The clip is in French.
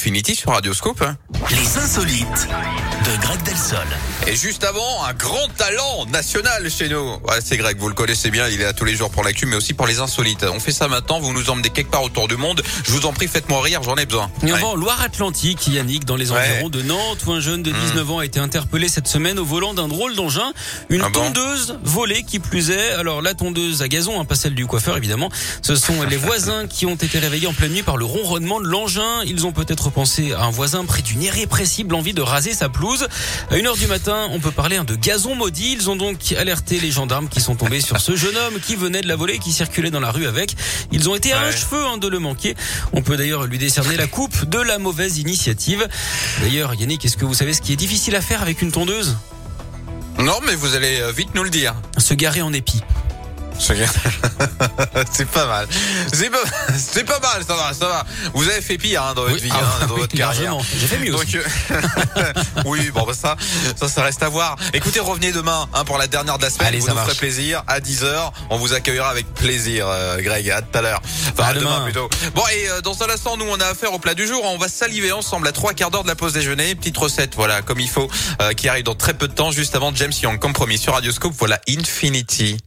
Infinity sur Radioscope. Les insolites de Greg Delsol. Et juste avant, un grand talent national chez nous. Ouais, c'est Greg, vous le connaissez bien, il est là tous les jours pour l'actu, mais aussi pour les insolites. On fait ça maintenant, vous nous emmenez quelque part autour du monde. Je vous en prie, faites-moi rire, j'en ai besoin. Et on Ouais. va en Loire-Atlantique, Yannick, dans les Ouais. environs de Nantes, où un jeune de 19 ans a été interpellé cette semaine au volant d'un drôle d'engin. Une Ah bon tondeuse volée qui plus est. Alors la tondeuse à gazon, hein, pas celle du coiffeur évidemment. Ce sont les voisins qui ont été réveillés en pleine nuit par le ronronnement de l'engin. Ils ont peut-être pensé à un voisin près d'une irrépressible envie de raser sa pelouse. À une heure du matin, on peut parler hein, de gazon maudit. Ils ont donc alerté les gendarmes qui sont tombés sur ce jeune homme qui venait de la voler, qui circulait dans la rue avec. Ils ont été à un cheveu hein, de le manquer. On peut d'ailleurs lui décerner la coupe de la mauvaise initiative. D'ailleurs, Yannick, est-ce que vous savez ce qui est difficile à faire avec une tondeuse? Non, mais vous allez euh, vite nous le dire. Se garer en épi. c'est pas mal. C'est pas, c'est pas mal, ça va, ça va. Vous avez fait pire hein, dans votre Oui. vie, Ah, hein, dans oui, votre carrière. J'ai fait mieux aussi. Donc, euh, oui, bon, bah, ça, ça, ça reste à voir. Écoutez, revenez demain hein, pour la dernière de la semaine. Allez, vous ça nous marche. ferez plaisir à 10h. On vous accueillera avec plaisir, euh, Greg. À tout à l'heure. Enfin, À à demain demain. plutôt. Bon, et euh, dans un instant, nous, on a affaire au plat du jour. On va saliver ensemble à trois quarts d'heure de la pause déjeuner. Petite recette, voilà, comme il faut, euh, qui arrive dans très peu de temps, juste avant James Young. Comme promis sur Radioscope, voilà Infinity.